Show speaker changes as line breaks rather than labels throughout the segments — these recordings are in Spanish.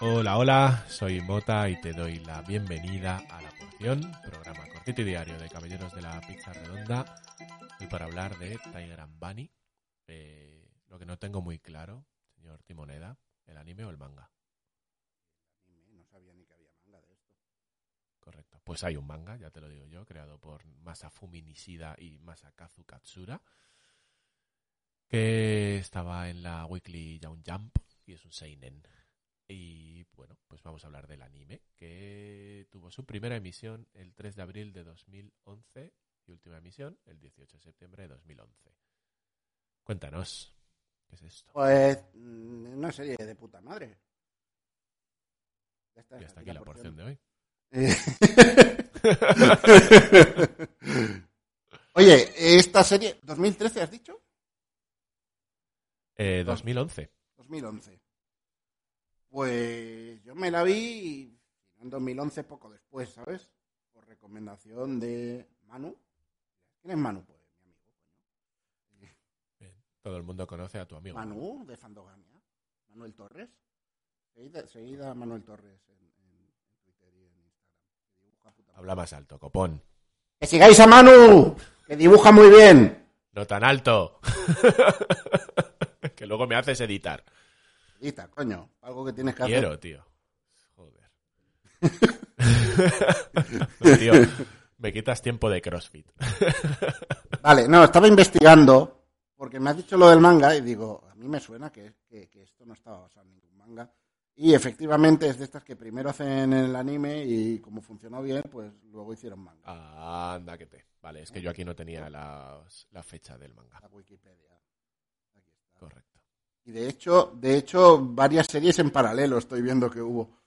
Hola, hola, soy Mota y te doy la bienvenida a La Porción, programa cortito y diario de Caballeros de la Pizza Redonda. Y para hablar de Tiger and Bunny, eh, lo que no tengo muy claro, señor Timoneda, ¿el anime o el manga?
No sabía ni que había manga de esto.
Correcto. Pues hay un manga, ya te lo digo yo, creado por Masafumi Nishida y Masakazu Katsura, que estaba en la Weekly Young Jump y es un seinen. Y bueno, pues vamos a hablar del anime, que tuvo su primera emisión el 3 de abril de 2011 y última emisión el 18 de septiembre de 2011. Cuéntanos, ¿qué es esto?
Pues mm, una serie de puta madre. Ya está,
Y hasta aquí la porción de hoy.
Oye, esta serie, ¿2013 has dicho?
Eh, 2011.
2011. Pues yo me la vi en 2011, poco después, ¿sabes? Por recomendación de Manu. ¿Quién es Manu? Pues mi amigo, coño.
Bien. Todo el mundo conoce a tu amigo.
Manu, de Fandogamia. Manuel Torres. Seguida, seguida a Manuel Torres en, Twitter y en Instagram. Que dibuja puta madre.
Habla más alto, copón.
¡Que sigáis a Manu! ¡Que dibuja muy bien!
No tan alto. luego me haces editar.
Edita, coño. Algo que tienes que hacer.
Quiero, tío. Joder. tío, me quitas tiempo de CrossFit.
Vale, no, estaba investigando porque me has dicho lo del manga y digo, a mí me suena que, que- que esto no estaba basado en ningún manga. Y efectivamente es de estas que primero hacen el anime y como funcionó bien, pues luego hicieron manga.
Anda que te. Vale, es que yo aquí no tenía las- la fecha del manga.
La Wikipedia. Aquí está.
Correcto.
Y de hecho, de hecho, varias series en paralelo estoy viendo que hubo.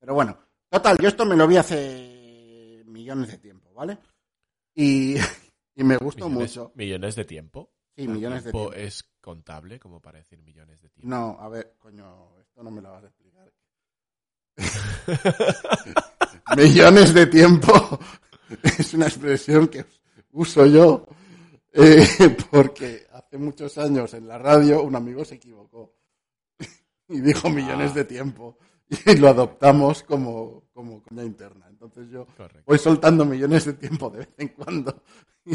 Pero bueno, total, yo esto me lo vi hace millones de tiempo, ¿vale? Y, y me gustó
Millones,
mucho.
millones de tiempo.
Sí,
¿El
millones de
tiempo
tiempo.
es contable como para decir millones de tiempo?
No, a ver, coño, esto no me lo vas a explicar. millones de tiempo es una expresión que uso yo eh, porque hace muchos años en la radio un amigo se equivocó y dijo millones
Ah.
de tiempo y lo adoptamos como, como coña interna. Entonces yo
Correcto.
voy soltando millones de tiempo de vez en cuando y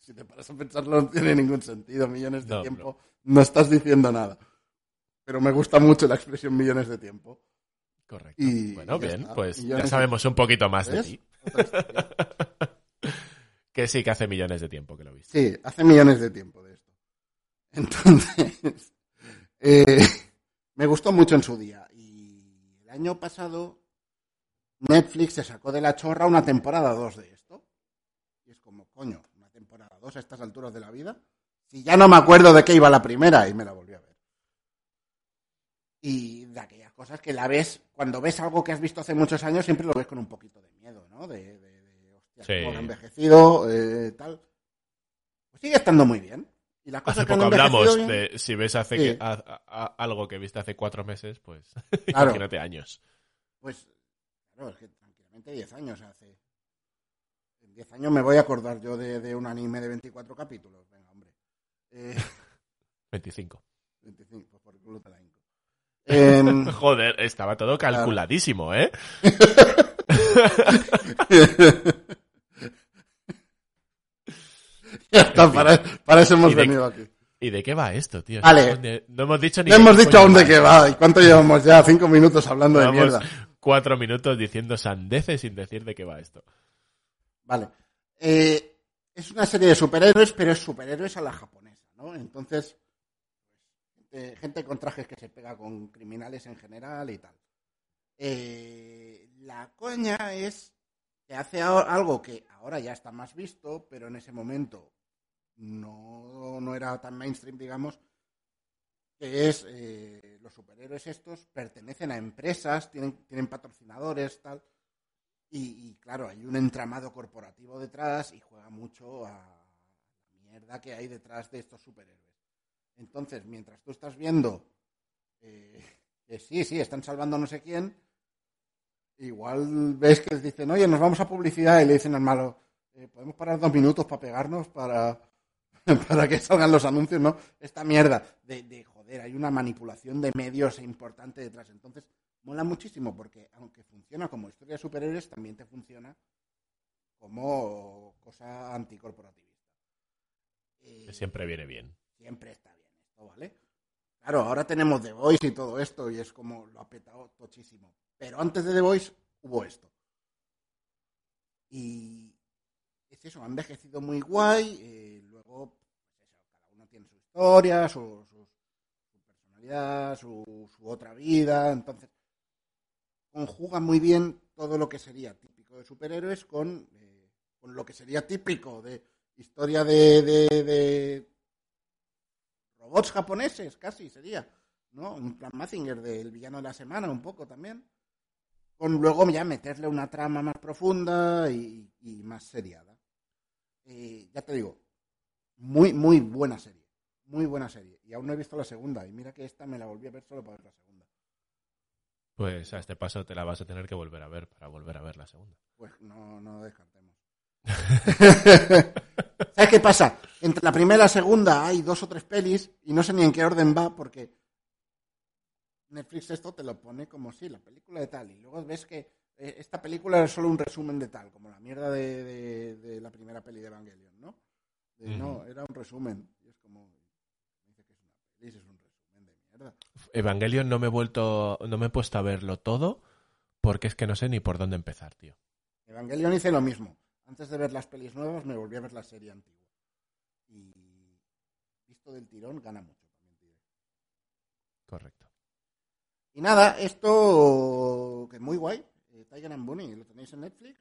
si te paras a pensarlo no tiene ningún sentido. Millones de
No,
tiempo no estás diciendo nada. Pero me gusta mucho la expresión millones de tiempo.
Correcto.
Y
bueno, bien,
está.
pues
Millones
ya sabemos un poquito más de ti. Que sí, que hace millones de tiempo que lo viste.
Sí, hace millones de tiempo de. Entonces, eh, me gustó mucho en su día. Y el año pasado, Netflix se sacó de la chorra una temporada 2 de esto. Y es como, coño, una temporada 2 a estas alturas de la vida. Si ya no me acuerdo de qué iba la primera y me la volví a ver. Y de aquellas cosas que la ves, cuando ves algo que has visto hace muchos años, siempre lo ves con un poquito de miedo, ¿no? De, de, de hostia,
Sí.
cómo ha envejecido, eh, tal. Pues sigue estando muy bien. Y
Hace
que
poco hablamos
bien-
de si ves hace
Sí.
que- a- a- a- algo que viste hace cuatro meses, pues
Claro.
imagínate años.
Pues, claro, es que tranquilamente 10 años hace. En 10 años me voy a acordar yo de, de un anime de 24 capítulos. Venga, hombre. Eh,
25.
25, pues por el culo te la. Em,
Joder, estaba todo calculadísimo, ¿eh?
ya está, para, para eso hemos venido aquí.
¿Y de qué va esto, tío?
Vale.
No, hemos dicho ni
No hemos dicho aún de qué va. ¿Y cuánto llevamos ya? Cinco minutos hablando de mierda.
cuatro minutos diciendo sandeces sin decir de qué va esto.
Vale. Eh, es una serie de superhéroes, pero es superhéroes a la japonesa, ¿no? Entonces, eh, gente con trajes que se pega con criminales en general y tal. Eh, la coña es que hace algo que ahora ya está más visto, pero en ese momento no, no era tan mainstream, digamos, que es eh, los superhéroes estos pertenecen a empresas, tienen, tienen patrocinadores, tal. Y, claro, hay un entramado corporativo detrás y juega mucho a la mierda que hay detrás de estos superhéroes. Entonces, mientras tú estás viendo eh, que sí, sí, están salvando no sé quién, igual ves que les dicen, oye, nos vamos a publicidad y le dicen al malo, eh, podemos parar dos minutos para pegarnos para, para que salgan los anuncios, ¿no? Esta mierda de, de, joder, hay una manipulación de medios importante detrás. Entonces, mola muchísimo porque aunque funciona como historia de superhéroes, también te funciona como cosa anticorporativista.
Que siempre viene bien.
Siempre está bien esto, ¿vale? Claro, ahora tenemos The Voice y todo esto y es como lo ha petado tochísimo. Pero antes de The Voice hubo esto. Y es eso, ha envejecido muy guay. Eh, luego, pues cada uno tiene su historia, su, su, su personalidad, su, su, otra vida. Entonces, conjuga muy bien todo lo que sería típico de superhéroes con, eh, con lo que sería típico de historia de, de, de, robots japoneses, casi sería. ¿no? Un plan Mazinger del villano de la semana, un poco también con luego ya meterle una trama más profunda y, y más seriada. Eh, ya te digo, muy, muy buena serie. Muy buena serie. Y aún no he visto la segunda. Y mira que esta me la volví a ver solo para ver la segunda.
Pues a este paso te la vas a tener que volver a ver para volver a ver la segunda.
Pues no, no descartemos. ¿Sabes qué pasa? Entre la primera y la segunda hay dos o tres pelis y no sé ni en qué orden va porque Netflix esto te lo pone como si la película de tal y luego ves que eh, esta película es solo un resumen de tal, como la mierda de, de, de la primera peli de Evangelion, ¿no? De. No, era un resumen. Y es como, dice que es una peli, es un resumen de mierda.
Evangelion no me he vuelto, no me he puesto a verlo todo porque es que no sé ni por dónde empezar, tío.
Evangelion hice lo mismo. Antes de ver las pelis nuevas me volví a ver la serie antigua. Y visto del tirón gana mucho también, tío.
Correcto.
Y nada, esto que es muy guay. Eh, Tiger and Bunny, lo tenéis en Netflix.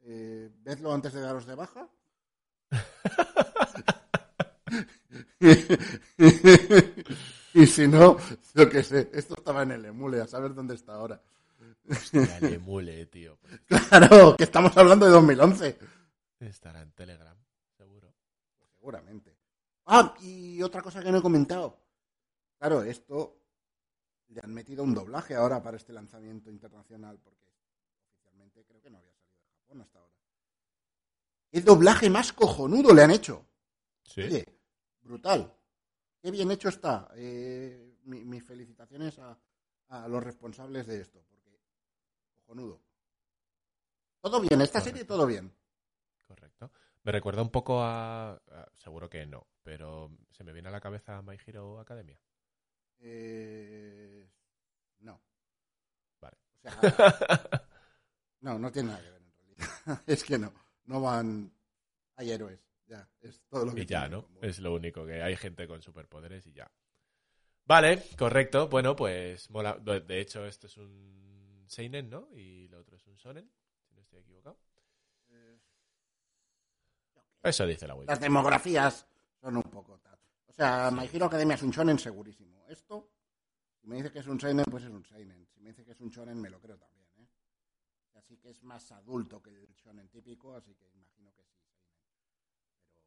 Eh, vedlo antes de daros de baja. y si no, yo qué sé, esto estaba en el emule, a saber dónde está ahora.
Hostia, el emule, tío.
Claro, que estamos hablando de 2011.
Estará en Telegram, seguro.
Seguramente. Ah, y otra cosa que no he comentado. Claro, esto le han metido un doblaje ahora para este lanzamiento internacional, porque oficialmente creo que no había salido de Japón hasta ahora. El doblaje más cojonudo le han hecho.
Sí.
Oye, brutal. Qué bien hecho está. Eh, mi, mis felicitaciones a, a, los responsables de esto, porque cojonudo. Todo bien, esta Correcto. serie todo bien.
Correcto. Me recuerda un poco a, a, Seguro que no, pero se me viene a la cabeza My Hero Academia.
Eh, no.
Vale.
O sea, no, no tiene nada que ver en realidad. es que no. No van. Hay héroes. Ya. Es todo lo que.
Y ya, ¿no? Es lo único que hay gente con superpoderes y ya. Vale, correcto. Bueno, pues mola. De hecho, esto es un Seinen, ¿no? Y lo otro es un Sonen, si no estoy equivocado. Eso dice la web.
Las demografías son un poco sea, My Hero Academia es un shonen segurísimo. Esto, si me dice que es un seinen, pues es un seinen. Si me dice que es un shonen, me lo creo también. ¿eh? Así que es más adulto que el shonen típico, así que imagino que sí.
Pero...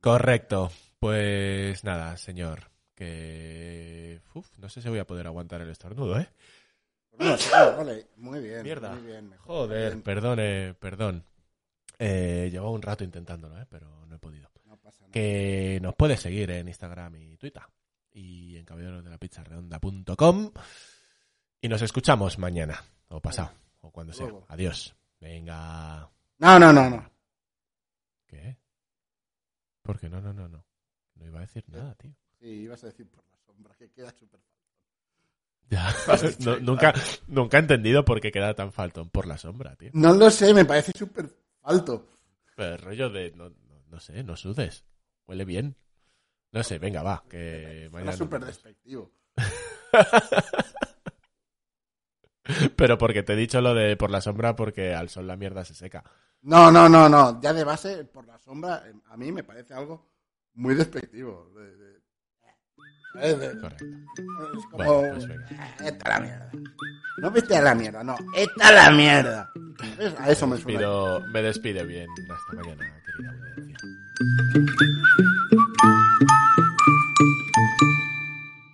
Correcto. Pues nada, señor. Que... Uf, no sé si voy a poder aguantar el estornudo, ¿eh?
No, vale. Muy bien.
Mierda.
Muy bien, mejor,
Joder,
bien.
perdone, perdón. Eh, llevo un rato intentándolo, ¿eh? Pero no he podido. Que nos puedes seguir en Instagram y Twitter y en caballeros de la pizza redonda.com y nos escuchamos mañana o pasado o cuando sea. Adiós. Venga.
No, no, no, no.
¿Qué? ¿Por qué no, no, no, no? No iba a decir nada, tío.
Sí, ibas a decir por la sombra, que queda súper.
Ya. No, nunca, nunca he entendido por qué queda tan faltón por la sombra, tío.
No lo sé, me parece súper alto.
Pero el rollo de, no, no, sé, no sudes. Huele bien. No sé, venga, va, que mañana.
Era súper despectivo.
Pero porque te he dicho lo de por la sombra porque al sol la mierda se seca.
No, no, no, no. Ya de base, por la sombra, eh, a mí me parece algo muy despectivo. De-
Correcto.
es como.
Bueno, pues.
Esta la mierda. No vete a la mierda, no. Esta la mierda. ¿Ves? A eso me
Me
suena.
despido, me despide bien. Hasta mañana, querida audiencia.